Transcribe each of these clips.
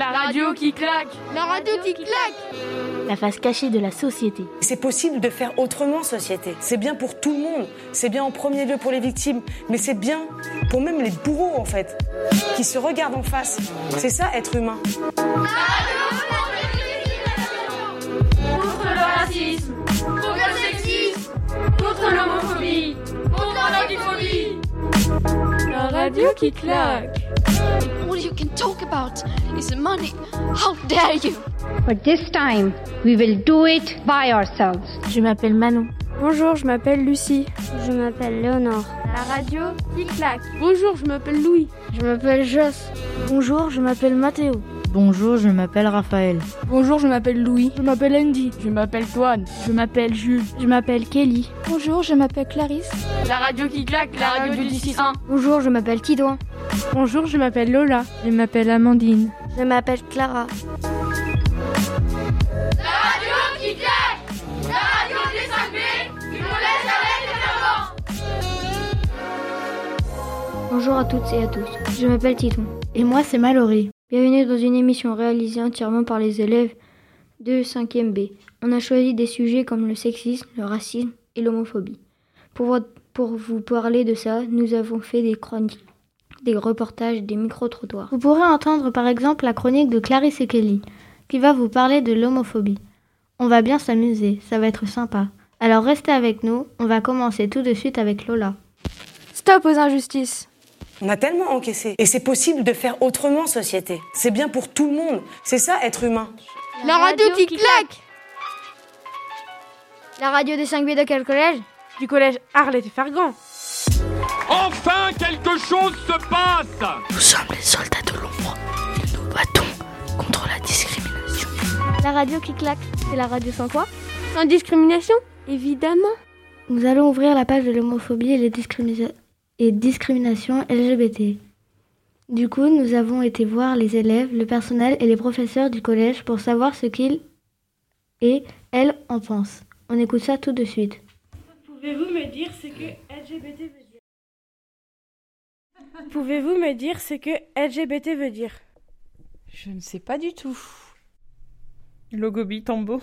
La radio qui claque La radio qui claque La face cachée de la société. C'est possible de faire autrement, société. C'est bien pour tout le monde. C'est bien en premier lieu pour les victimes, mais c'est bien pour même les bourreaux, en fait, qui se regardent en face. C'est ça, être humain. Contre le racisme Contre le sexisme Contre l'homophobie Contre la biphobie La radio qui claque All you can talk about is money. How dare you? But this time, we will do it by ourselves. Je m'appelle Manon. Bonjour, je m'appelle Lucie. Je m'appelle Léonore. La radio qui claque Bonjour, je m'appelle Louis. Je m'appelle Joss. Bonjour, je m'appelle Mathéo. Bonjour, je m'appelle Raphaël. Bonjour, je m'appelle Louis. Je m'appelle Andy. Je m'appelle Toine. Je m'appelle Jules. Je m'appelle Kelly. Bonjour, je m'appelle Clarisse. La radio qui claque, la radio du 6-1. Bonjour, je m'appelle Tidouin. Bonjour, je m'appelle Lola. Je m'appelle Amandine. Je m'appelle Clara. La radio qui claque La radio des 5B du collège avec les Bonjour à toutes et à tous. Je m'appelle Tidouin. Et moi, c'est Mallory. Bienvenue dans une émission réalisée entièrement par les élèves de 5e B. On a choisi des sujets comme le sexisme, le racisme et l'homophobie. Pour, pour vous parler de ça, nous avons fait des chroniques, des reportages, des micro-trottoirs. Vous pourrez entendre par exemple la chronique de Clarisse et Kelly, qui va vous parler de l'homophobie. On va bien s'amuser, ça va être sympa. Alors restez avec nous, on va commencer tout de suite avec Lola. Stop aux injustices on a tellement encaissé. Et c'est possible de faire autrement, société. C'est bien pour tout le monde. C'est ça, être humain. La radio qui claque La radio des 5B de quel collège Du collège Arlette et Fergan. Enfin, quelque chose se passe Nous sommes les soldats de l'ombre. Et nous battons contre la discrimination. La radio qui claque, c'est la radio sans quoi? Sans discrimination Évidemment. Nous allons ouvrir la page de l'homophobie et les discriminations et discrimination LGBT. Du coup, nous avons été voir les élèves, le personnel et les professeurs du collège pour savoir ce qu'ils et elles en pensent. On écoute ça tout de suite. Pouvez-vous me dire ce que LGBT veut dire? Pouvez-vous me dire ce que LGBT veut dire? Je ne sais pas du tout. Logobi Tambo.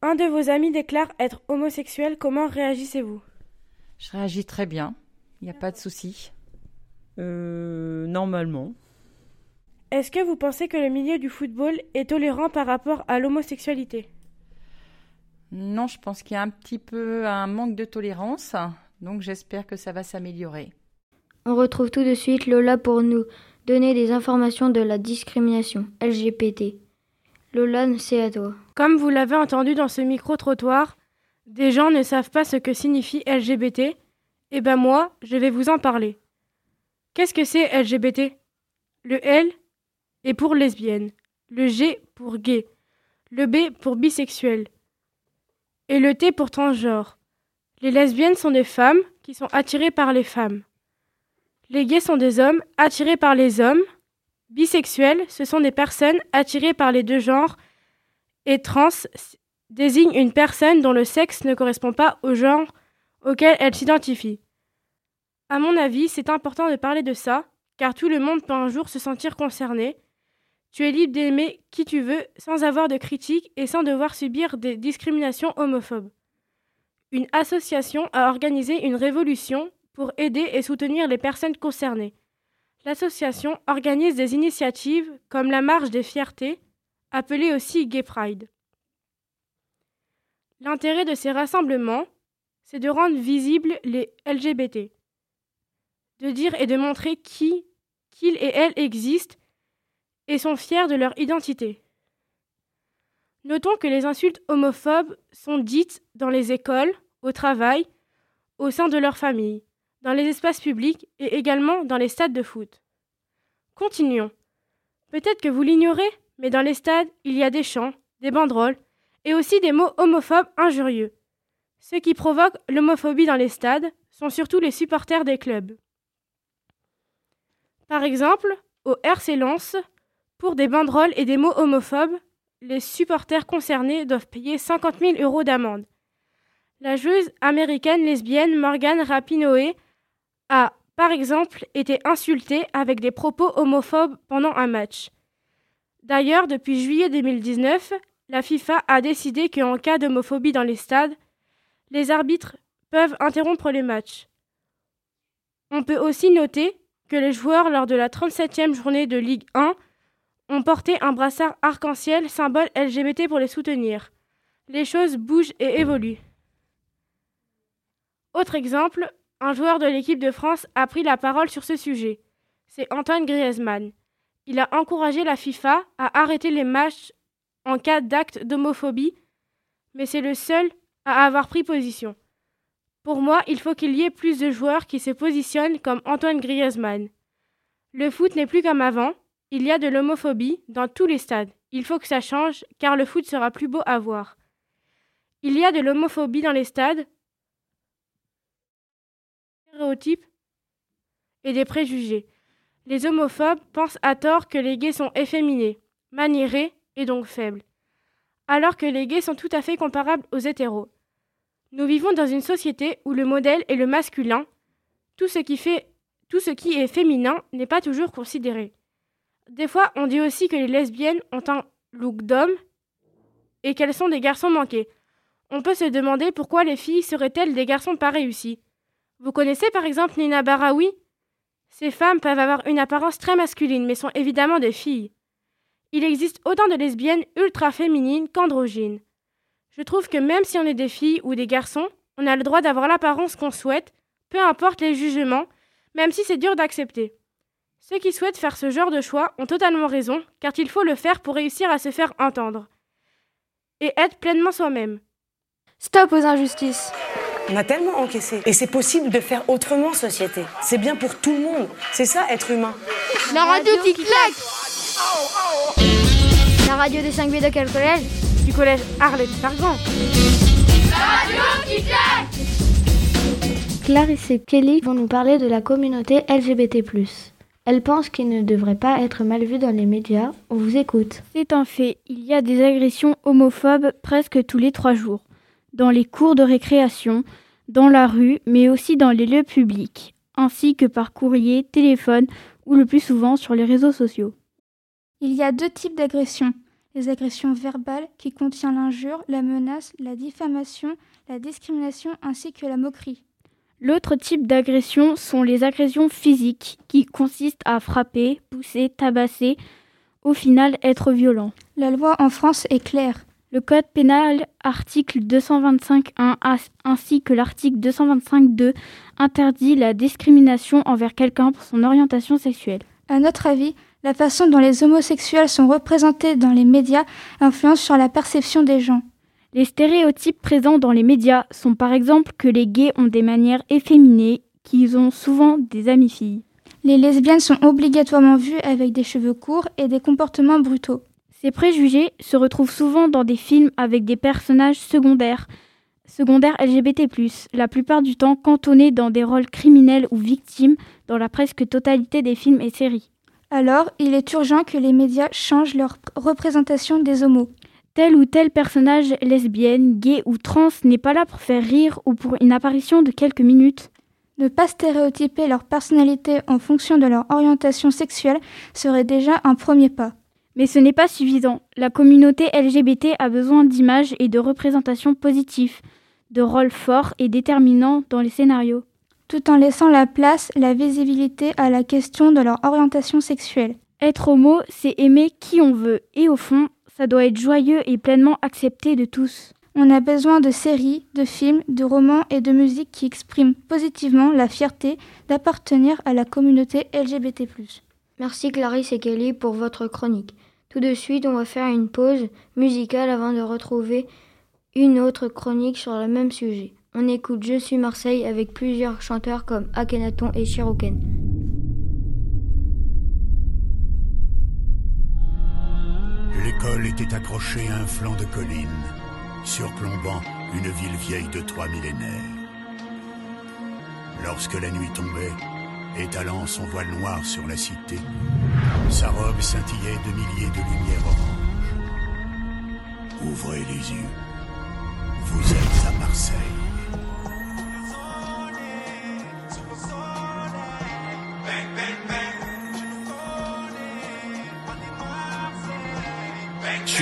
Un de vos amis déclare être homosexuel, comment réagissez-vous? Je réagis très bien. Il n'y a pas de souci. Euh, normalement. Est-ce que vous pensez que le milieu du football est tolérant par rapport à l'homosexualité? Non, je pense qu'il y a un petit peu un manque de tolérance. Donc j'espère que ça va s'améliorer. On retrouve tout de suite Lola pour nous donner des informations de la discrimination LGBT. Lola, c'est à toi. Comme vous l'avez entendu dans ce micro-trottoir, des gens ne savent pas ce que signifie LGBT Eh ben moi, je vais vous en parler. Qu'est-ce que c'est LGBT Le L est pour lesbienne, le G pour gay, le B pour bisexuel et le T pour transgenre. Les lesbiennes sont des femmes qui sont attirées par les femmes. Les gays sont des hommes attirés par les hommes. Bisexuels, ce sont des personnes attirées par les deux genres. Et trans, désigne une personne dont le sexe ne correspond pas au genre auquel elle s'identifie. À mon avis, c'est important de parler de ça, car tout le monde peut un jour se sentir concerné. Tu es libre d'aimer qui tu veux sans avoir de critiques et sans devoir subir des discriminations homophobes. Une association a organisé une révolution pour aider et soutenir les personnes concernées. L'association organise des initiatives comme la Marche des Fiertés, appelée aussi Gay Pride. L'intérêt de ces rassemblements, c'est de rendre visibles les LGBT, de dire et de montrer qui, qu'ils et elles existent et sont fiers de leur identité. Notons que les insultes homophobes sont dites dans les écoles, au travail, au sein de leur famille, dans les espaces publics et également dans les stades de foot. Continuons. Peut-être que vous l'ignorez, mais dans les stades, il y a des chants, des banderoles, et aussi des mots homophobes injurieux. Ceux qui provoquent l'homophobie dans les stades sont surtout les supporters des clubs. Par exemple, au RC Lens, pour des banderoles et des mots homophobes, les supporters concernés doivent payer 50 000 euros d'amende. La joueuse américaine lesbienne Morgan Rapinoe a par exemple, été insulté avec des propos homophobes pendant un match. D'ailleurs, depuis juillet 2019, la FIFA a décidé qu'en cas d'homophobie dans les stades, les arbitres peuvent interrompre les matchs. On peut aussi noter que les joueurs, lors de la 37e journée de Ligue 1, ont porté un brassard arc-en-ciel, symbole LGBT pour les soutenir. Les choses bougent et évoluent. Autre exemple, un joueur de l'équipe de France a pris la parole sur ce sujet. C'est Antoine Griezmann. Il a encouragé la FIFA à arrêter les matchs en cas d'acte d'homophobie, mais c'est le seul à avoir pris position. Pour moi, il faut qu'il y ait plus de joueurs qui se positionnent comme Antoine Griezmann. Le foot n'est plus comme avant, il y a de l'homophobie dans tous les stades. Il faut que ça change, car le foot sera plus beau à voir. Il y a de l'homophobie dans les stades, stéréotypes et des préjugés. Les homophobes pensent à tort que les gays sont efféminés, maniérés et donc faibles, alors que les gays sont tout à fait comparables aux hétéros. Nous vivons dans une société où le modèle est le masculin. Tout ce qui, tout ce qui est féminin n'est pas toujours considéré. Des fois, on dit aussi que les lesbiennes ont un look d'homme et qu'elles sont des garçons manqués. On peut se demander pourquoi les filles seraient-elles des garçons pas réussis. Vous connaissez par exemple Nina Barawi Ces femmes peuvent avoir une apparence très masculine, mais sont évidemment des filles. Il existe autant de lesbiennes ultra féminines qu'androgynes. Je trouve que même si on est des filles ou des garçons, on a le droit d'avoir l'apparence qu'on souhaite, peu importe les jugements, même si c'est dur d'accepter. Ceux qui souhaitent faire ce genre de choix ont totalement raison, car il faut le faire pour réussir à se faire entendre. Et être pleinement soi-même. Stop aux injustices. On a tellement encaissé. Et c'est possible de faire autrement, société. C'est bien pour tout le monde. C'est ça, être humain. La radio qui claque La radio des 5 B de quel collège? Du collège Arlette Sargent. La radio qui claque Clarisse et Kelly vont nous parler de la communauté LGBT+. Elles pensent qu'il ne devrait pas être mal vu dans les médias. On vous écoute. C'est un fait. Il y a des agressions homophobes presque tous les trois jours. Dans les cours de récréation, dans la rue, mais aussi dans les lieux publics, ainsi que par courrier, téléphone ou le plus souvent sur les réseaux sociaux. Il y a deux types d'agressions. Les agressions verbales qui contiennent l'injure, la menace, la diffamation, la discrimination ainsi que la moquerie. L'autre type d'agression sont les agressions physiques, qui consistent à frapper, pousser, tabasser, au final être violent. La loi en France est claire. Le Code pénal, article 225.1 ainsi que l'article 225.2 interdit la discrimination envers quelqu'un pour son orientation sexuelle. À notre avis, la façon dont les homosexuels sont représentés dans les médias influence sur la perception des gens. Les stéréotypes présents dans les médias sont par exemple que les gays ont des manières efféminées, qu'ils ont souvent des amies filles. Les lesbiennes sont obligatoirement vues avec des cheveux courts et des comportements brutaux. Ces préjugés se retrouvent souvent dans des films avec des personnages secondaires, secondaires LGBT+, la plupart du temps cantonnés dans des rôles criminels ou victimes dans la presque totalité des films et séries. Alors, il est urgent que les médias changent leur représentation des homos. Tel ou tel personnage lesbienne, gay ou trans n'est pas là pour faire rire ou pour une apparition de quelques minutes. Ne pas stéréotyper leur personnalité en fonction de leur orientation sexuelle serait déjà un premier pas. Mais ce n'est pas suffisant. La communauté LGBT a besoin d'images et de représentations positives, de rôles forts et déterminants dans les scénarios. Tout en laissant la place, la visibilité à la question de leur orientation sexuelle. Être homo, c'est aimer qui on veut, et au fond, ça doit être joyeux et pleinement accepté de tous. On a besoin de séries, de films, de romans et de musique qui expriment positivement la fierté d'appartenir à la communauté LGBT. Merci Clarisse et Kelly pour votre chronique. Tout de suite, on va faire une pause musicale avant de retrouver une autre chronique sur le même sujet. On écoute Je suis Marseille avec plusieurs chanteurs comme Akhenaton et Shiroken. L'école était accrochée à un flanc de colline, surplombant une ville vieille de trois millénaires. Lorsque la nuit tombait, étalant son voile noir sur la cité, sa robe scintillait de milliers de lumières oranges. Ouvrez les yeux, vous êtes à Marseille.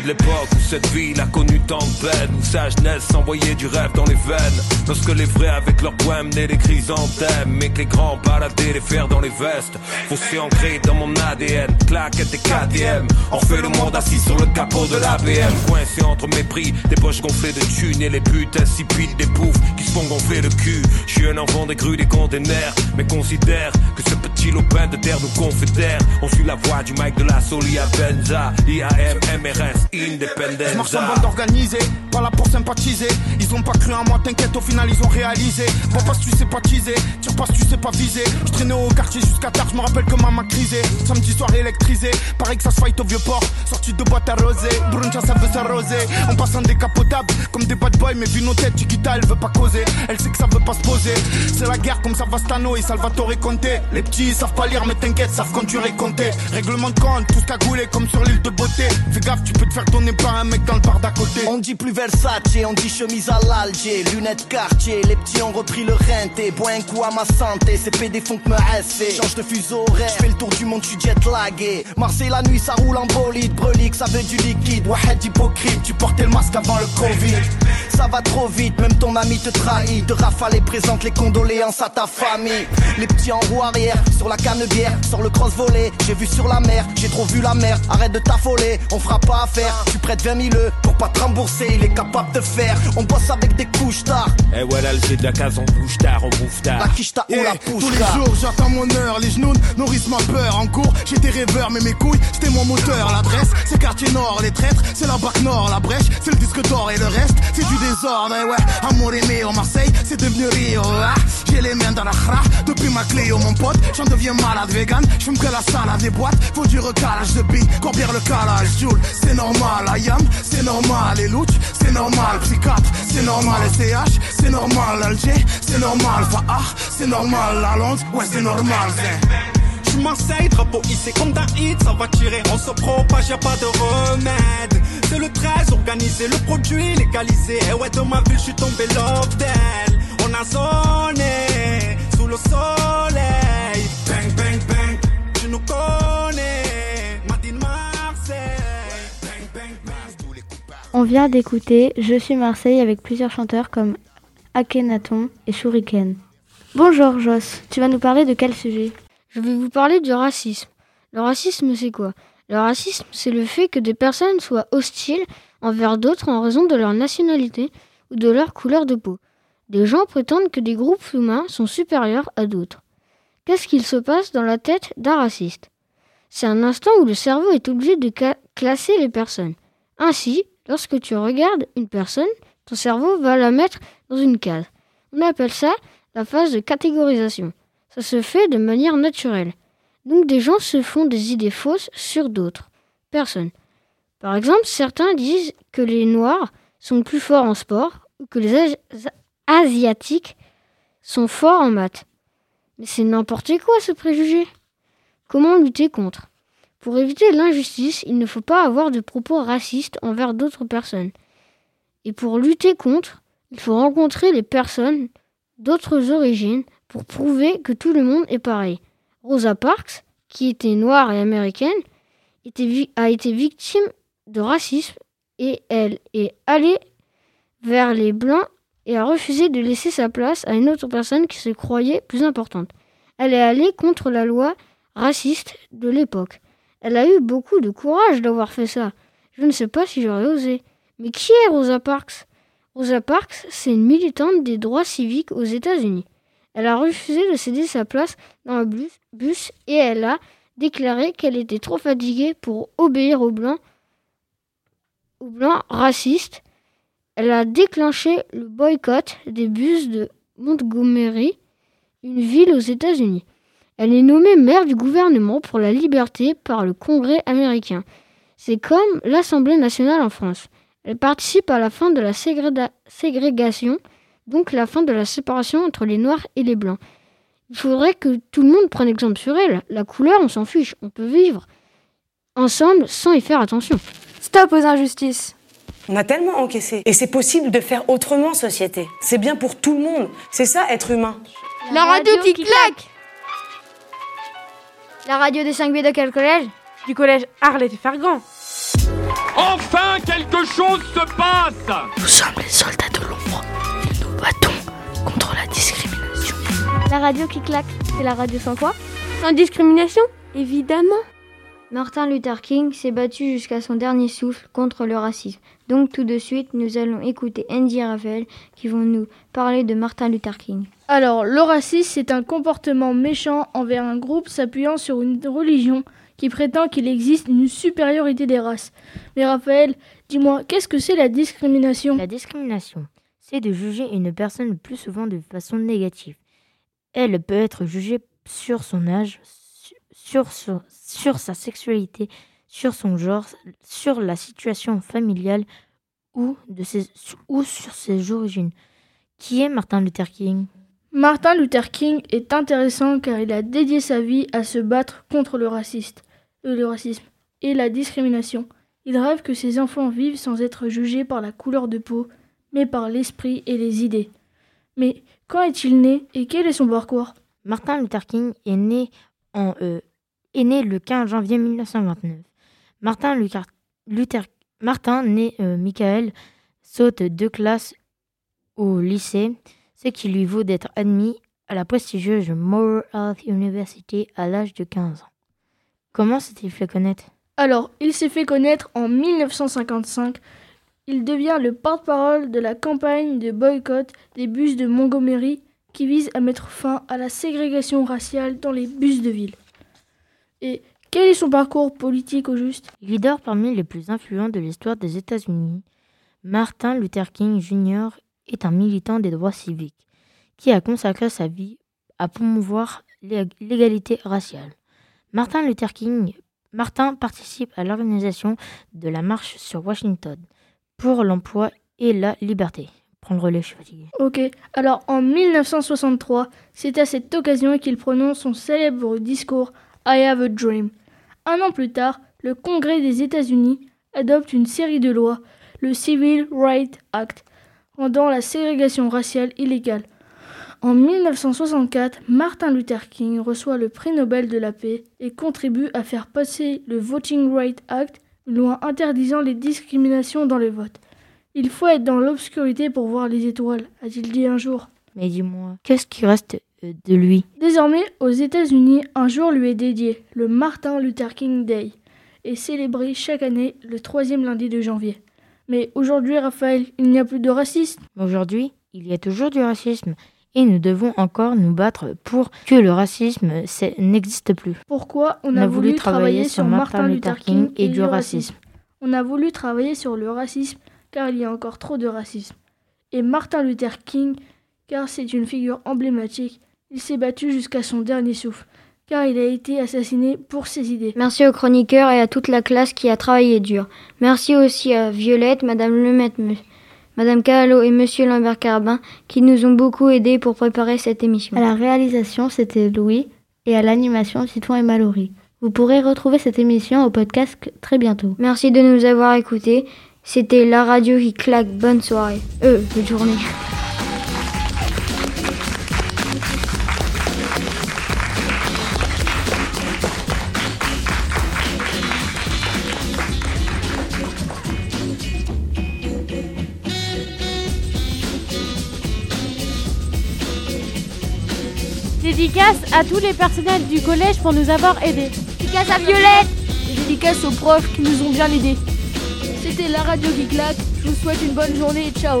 De l'époque où cette ville a connu tant de peine, où sa jeunesse s'envoyait du rêve dans les veines. Lorsque les vrais avec leur poème menaient des chrysanthèmes, mais que les grands baladaient les fers dans les vestes. Foncé ancré dans mon ADN, claquettes et KTM. On fait le monde assis sur le capot de l'ABM, coincé entre mépris, des poches gonflées de thunes et les putes insipides des poufs qui se font gonfler le cul. Je suis un enfant des grues des containers, mais considère que ce petit lopin de terre nous confédère. On suit la voix du Mike de la Solia Benza, IAM, MRS, Independence. Je marche en bande organisée, pas là pour sympathiser. Ils ont pas cru en moi, t'inquiète, au final ils ont réalisé. Bon, pas si tu sais pas teaser, tire pas si tu sais pas viser. Je traînais au quartier jusqu'à tard, je me rappelle que maman crisé. Samedi soir électrisé, pareil que ça se fight au vieux port. Sorti de boîte arrosée, bruncha ça veut s'arroser. On passe en décapotable, comme des bad boys, mais vu nos têtes, Chiquita elle veut pas causer. Elle sait que ça veut pas se poser. C'est la guerre comme Savastano et Salvatore Conte. Les petits ils savent pas lire, mais t'inquiète, savent conduire et compter. Règlement de compte, tous cagoulés comme sur l'île de beauté. Fais gaffe, tu peux faire donner par un mec dans le bar d'à côté. On dit plus Versace, on dit chemise à l'Alger, lunettes quartier. Les petits ont repris le renté, bois un coup à ma santé. Ces PD font que me rester. Change de fuseau horaire, fais le tour du monde, tu jet lagué. Marseille la nuit, ça roule en bolide, brelique, ça veut du liquide. Wahed hypocrite, tu portais le masque avant le Covid. Ça va trop vite, même ton ami te trahit. De rafale et présente les condoléances à ta famille. Les petits en roue arrière, sur la canne bière, sur le cross volé. J'ai vu sur la mer, j'ai trop vu la mer. Arrête de t'affoler, on fera pas affaire. Tu prêtes 20 000 euros pour pas te rembourser, il est capable de faire. On bosse avec des couches tard. Eh ouais, l'Alger de la case, on bouge tard, on bouffe tard. La quiche ou la pousse Tous les jours j'attends mon heure, les genoux nourrissent ma peur. En cours, j'étais rêveur, mais mes couilles, c'était mon moteur. L'adresse, c'est quartier nord, les traîtres, c'est la bac nord. La brèche, c'est le disque d'or et le reste, c'est du désordre. Et ouais, amour aimé au Marseille, c'est devenu Rio. Ah, J'ai les mains dans la khra, depuis ma clé mon pote. J'en deviens malade vegan, j'fume que la salade des boîtes. Faut du recalage de billes, combien le calage, Joule. C'est normal, Ayam, c'est normal. Les louches, c'est normal. Psychiatre, c'est normal. SCH, c'est normal. Alger, c'est normal. Faah, c'est normal. La Londres, ouais, c'est normal. c'est- J'suis Marseille, drapeau hissé comme d'un hit, ça va tirer, on se propage, y a pas de remède. C'est le 13, organisé, le produit légalisé. Et ouais, de ma ville, j'suis tombé love. On a zoné, sous le soleil. Bang, bang, bang, tu nous connais. On vient d'écouter Je suis Marseille avec plusieurs chanteurs comme Akhenaton et Shuriken. Bonjour Joss, tu vas nous parler de quel sujet? Je vais vous parler du racisme. Le racisme, c'est quoi? Le racisme, c'est le fait que des personnes soient hostiles envers d'autres en raison de leur nationalité ou de leur couleur de peau. Des gens prétendent que des groupes humains sont supérieurs à d'autres. Qu'est-ce qu'il se passe dans la tête d'un raciste? C'est un instant où le cerveau est obligé de classer les personnes. Ainsi, lorsque tu regardes une personne, ton cerveau va la mettre dans une case. On appelle ça la phase de catégorisation. Ça se fait de manière naturelle. Donc des gens se font des idées fausses sur d'autres personnes. Par exemple, certains disent que les Noirs sont plus forts en sport ou que les Asi- Asiatiques sont forts en maths. Mais c'est n'importe quoi ce préjugé. Comment lutter contre? Pour éviter l'injustice, il ne faut pas avoir de propos racistes envers d'autres personnes. Et pour lutter contre, il faut rencontrer les personnes d'autres origines pour prouver que tout le monde est pareil. Rosa Parks, qui était noire et américaine, a été victime de racisme et elle est allée vers les blancs et a refusé de laisser sa place à une autre personne qui se croyait plus importante. Elle est allée contre la loi raciste de l'époque. Elle a eu beaucoup de courage d'avoir fait ça. Je ne sais pas si j'aurais osé. Mais qui est Rosa Parks? Rosa Parks, c'est une militante des droits civiques aux États-Unis. Elle a refusé de céder sa place dans le bus, et elle a déclaré qu'elle était trop fatiguée pour obéir aux blancs, aux blancs racistes. Elle a déclenché le boycott des bus de Montgomery, une ville aux États-Unis. Elle est nommée maire du gouvernement pour la liberté par le Congrès américain. C'est comme l'Assemblée nationale en France. Elle participe à la fin de la ségrégation, donc la fin de la séparation entre les Noirs et les Blancs. Il faudrait que tout le monde prenne exemple sur elle. La couleur, on s'en fiche. On peut vivre ensemble sans y faire attention. Stop aux injustices. On a tellement encaissé. Et c'est possible de faire autrement, société. C'est bien pour tout le monde. C'est ça, être humain. La radio qui claque La radio des 5 B de quel collège Du collège Arlette et Fergan. Enfin, quelque chose se passe Nous sommes les soldats de l'ombre. Et nous battons contre la discrimination. La radio qui claque, c'est la radio sans quoi Sans discrimination Évidemment. Martin Luther King s'est battu jusqu'à son dernier souffle contre le racisme. Donc tout de suite, nous allons écouter Andy et Raphaël qui vont nous parler de Martin Luther King. Alors, le racisme, c'est un comportement méchant envers un groupe s'appuyant sur une religion qui prétend qu'il existe une supériorité des races. Mais Raphaël, dis-moi, qu'est-ce que c'est la discrimination? La discrimination, c'est de juger une personne le plus souvent de façon négative. Elle peut être jugée sur son âge, sur, sur, sur sa sexualité, sur son genre, sur la situation familiale ou, de ses, ou sur ses origines. Qui est Martin Luther King? Martin Luther King est intéressant car il a dédié sa vie à se battre contre le, raciste, euh, le racisme et la discrimination. Il rêve que ses enfants vivent sans être jugés par la couleur de peau, mais par l'esprit et les idées. Mais quand est-il né et quel est son parcours? Martin Luther King est né, en, euh, né le 15 janvier 1929. Martin, Luther, Martin né euh, Michael, saute deux classes au lycée, ce qui lui vaut d'être admis à la prestigieuse Moore Health University à l'âge de 15 ans. Comment s'est-il fait connaître? Alors, il s'est fait connaître en 1955. Il devient le porte-parole de la campagne de boycott des bus de Montgomery qui vise à mettre fin à la ségrégation raciale dans les bus de ville. Et quel est son parcours politique au juste? Leader parmi les plus influents de l'histoire des États-Unis, Martin Luther King Jr. est un militant des droits civiques qui a consacré sa vie à promouvoir l'égalité raciale. Martin Luther King Martin participe à l'organisation de la marche sur Washington pour l'emploi et la liberté. Prendre les fatigué. Ok, alors en 1963, c'est à cette occasion qu'il prononce son célèbre discours I Have a Dream. Un an plus tard, le Congrès des États-Unis adopte une série de lois, le Civil Rights Act, rendant la ségrégation raciale illégale. En 1964, Martin Luther King reçoit le prix Nobel de la paix et contribue à faire passer le Voting Rights Act, une loi interdisant les discriminations dans le vote. Il faut être dans l'obscurité pour voir les étoiles, a-t-il dit un jour. Mais dis-moi, qu'est-ce qui reste de lui Désormais, aux États-Unis, un jour lui est dédié, le Martin Luther King Day, et célébré chaque année le troisième lundi de janvier. Mais aujourd'hui, Raphaël, il n'y a plus de racisme. Aujourd'hui, il y a toujours du racisme. Et nous devons encore nous battre pour que le racisme n'existe plus. Pourquoi on, on a, voulu, travailler, sur Martin Luther King et, et du racisme On a voulu travailler sur le racisme car il y a encore trop de racisme. Et Martin Luther King, car c'est une figure emblématique, il s'est battu jusqu'à son dernier souffle, car il a été assassiné pour ses idées. Merci aux chroniqueurs et à toute la classe qui a travaillé dur. Merci aussi à Violette, Madame Lemaitre, Madame Cahallo et Monsieur Lambert Carbin qui nous ont beaucoup aidés pour préparer cette émission. À la réalisation, c'était Louis et à l'animation, Citron et Mallory. Vous pourrez retrouver cette émission au podcast très bientôt. Merci de nous avoir écoutés. C'était la radio qui claque. Bonne soirée. Euh, bonne journée. Dédicace à tous les personnels du collège pour nous avoir aidés. Dédicace à Violette Et dédicace aux profs qui nous ont bien aidés. C'était la radio qui claque. Je vous souhaite une bonne journée et ciao